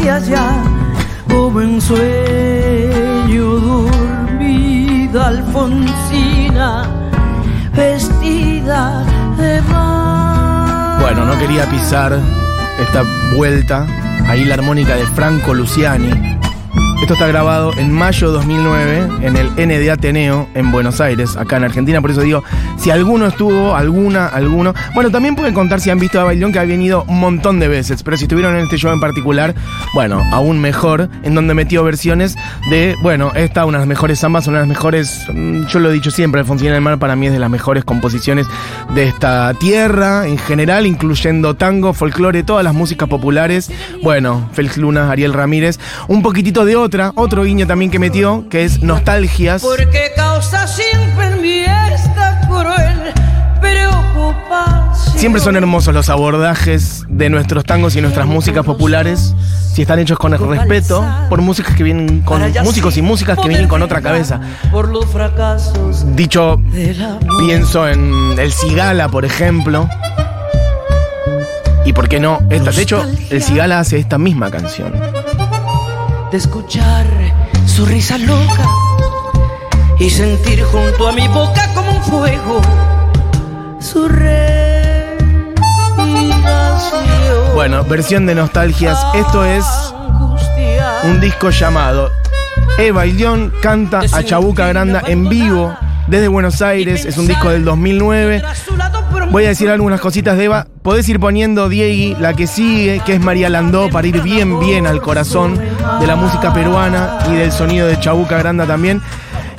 hacia allá, como en sueño dormida Alfonsina, vestida de mar. Bueno, no quería pisar esta vuelta. Ahí la armónica de Franco Luciani, esto está grabado en mayo de 2009 en el ND Ateneo en Buenos Aires, acá en Argentina. Por eso digo, si alguno estuvo, alguna, alguno. Bueno, también pueden contar si han visto a Bailón que ha venido un montón de veces, pero si estuvieron en este show en particular, bueno, aún mejor, en donde metió versiones de, bueno, esta, una de las mejores zambas, una de las mejores, mm, yo lo he dicho siempre, Alfonsina del Mar para mí es de las mejores composiciones de esta tierra en general, incluyendo tango, folclore, todas las músicas populares. Bueno, Félix Luna, Ariel Ramírez, un poquitito de otra otro guiño también que metió, que es Nostalgias. Porque causa siempre en mí esta cruel preocupación. Siempre son hermosos los abordajes de nuestros tangos y nuestras músicas populares, si están hechos con el respeto por músicas que vienen con músicos y músicas que vienen con otra cabeza. Por los fracasos Dicho, pienso en El Cigala, por ejemplo. Y por qué no, esta. De hecho, El Cigala hace esta misma canción. De escuchar su risa loca y sentir junto a mi boca como un fuego su respiración. Bueno, versión de nostalgias. Esto es un disco llamado Eva y León canta a Chabuca Granda en vivo desde Buenos Aires. Es un disco del 2009. Voy a decir algunas cositas de Eva. Podés ir poniendo Diegui, la que sigue, que es María Landó, para ir bien, bien al corazón de la música peruana y del sonido de Chabuca Granda también.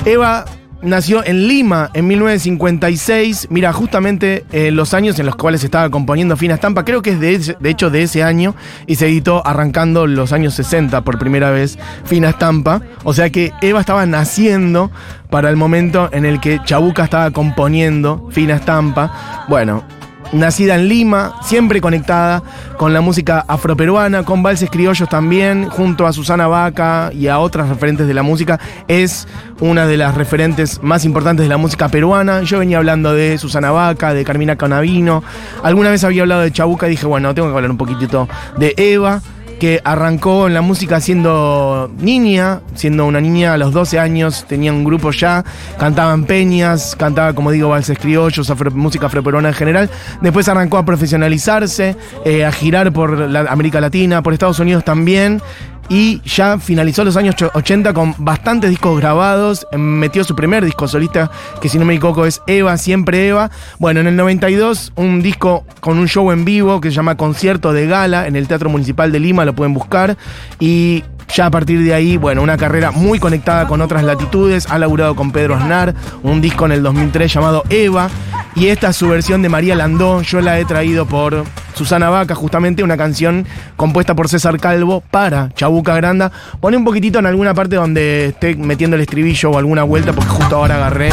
Eva nació en Lima en 1956. Mira, justamente eh, los años en los cuales estaba componiendo Fina Estampa, creo que es de, de hecho de ese año y se editó arrancando los años 60 por primera vez Fina Estampa. O sea que Eva estaba naciendo para el momento en el que Chabuca estaba componiendo Fina Estampa. Bueno. Nacida en Lima, siempre conectada con la música afroperuana, con valses criollos también, junto a Susana Vaca y a otras referentes de la música, es una de las referentes más importantes de la música peruana. Yo venía hablando de Susana Vaca, de Carmina Canavino, alguna vez había hablado de Chabuca y dije, bueno, tengo que hablar un poquitito de Eva que arrancó en la música siendo niña, siendo una niña a los 12 años, tenía un grupo ya, cantaba en peñas, cantaba, como digo, valses criollos, música afroperuana en general. Después arrancó a profesionalizarse, eh, a girar por América Latina, por Estados Unidos también. Y ya finalizó los años 80 con bastantes discos grabados. eh, Metió su primer disco solista, que si no me equivoco es Eva, siempre Eva. Bueno, en el 92, un disco con un show en vivo que se llama Concierto de Gala en el Teatro Municipal de Lima, pueden buscar. Y ya a partir de ahí, bueno, una carrera muy conectada con otras latitudes. Ha laburado con Pedro Aznar, un disco en el 2003 llamado Eva. Y esta es su versión de María Landó. Yo la he traído por Susana Vaca, justamente una canción compuesta por César Calvo para Chabuca Granda. Pone un poquitito en alguna parte donde esté metiendo el estribillo o alguna vuelta, porque justo ahora agarré.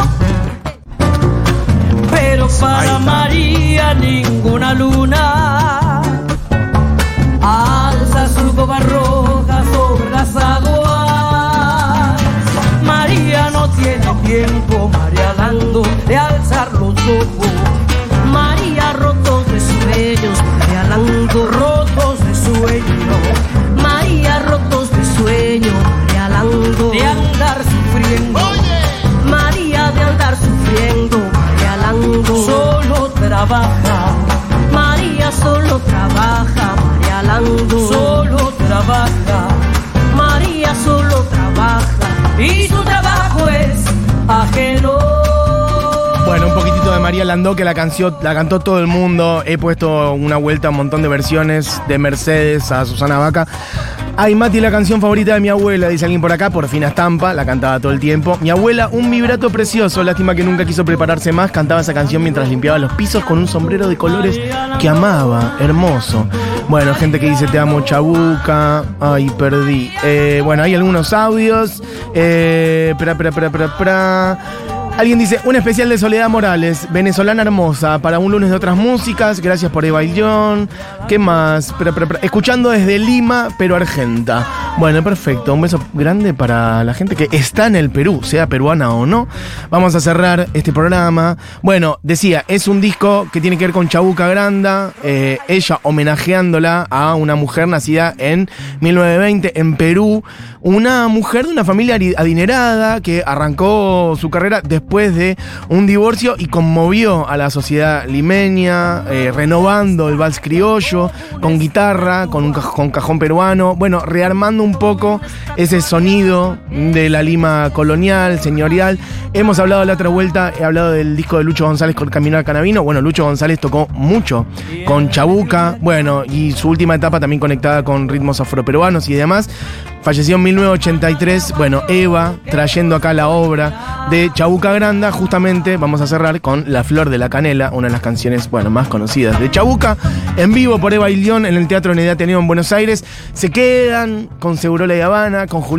María rotos de sueño, María Lando de andar sufriendo. María de andar sufriendo, María Lando solo trabaja. María solo trabaja, María Lando solo trabaja. María solo trabaja y su trabajo es ajeno. María Landó que la, canción, la cantó todo el mundo. He puesto una vuelta a un montón de versiones de Mercedes a Susana Vaca. Ay, Mati, la canción favorita de mi abuela, dice alguien por acá, por Fina Estampa, la cantaba todo el tiempo. Mi abuela, un vibrato precioso, lástima que nunca quiso prepararse más, cantaba esa canción mientras limpiaba los pisos con un sombrero de colores que amaba, hermoso. Bueno, gente que dice te amo Chabuca, ay, perdí. Eh, bueno, hay algunos audios. Eh, pra, pra, pra. Alguien dice, un especial de Soledad Morales, venezolana hermosa, para un lunes de otras músicas, gracias por Eva y John. ¿Qué más? Escuchando desde Lima, pero Argenta. Bueno, perfecto, un beso grande para la gente que está en el Perú, sea peruana o no. Vamos a cerrar este programa. Bueno, decía, es un disco que tiene que ver con Chabuca Granda, eh, ella homenajeándola a una mujer nacida en 1920 en Perú, una mujer de una familia adinerada que arrancó su carrera después después de un divorcio y conmovió a la sociedad limeña, eh, renovando el vals criollo, con guitarra, con un con cajón peruano, bueno, rearmando un poco ese sonido de la Lima colonial, señorial. Hemos hablado la otra vuelta, he hablado del disco de Lucho González con Caminar Canavino. Bueno, Lucho González tocó mucho con Chabuca, bueno, y su última etapa también conectada con ritmos afroperuanos y demás. Falleció en 1983, bueno, Eva, trayendo acá la obra de Chabuca Justamente vamos a cerrar con La Flor de la Canela, una de las canciones, bueno, más conocidas de Chabuca, en vivo por Eva y León en el Teatro Unidad Tenido en Buenos Aires. Se quedan con Segurola y Habana, con Julián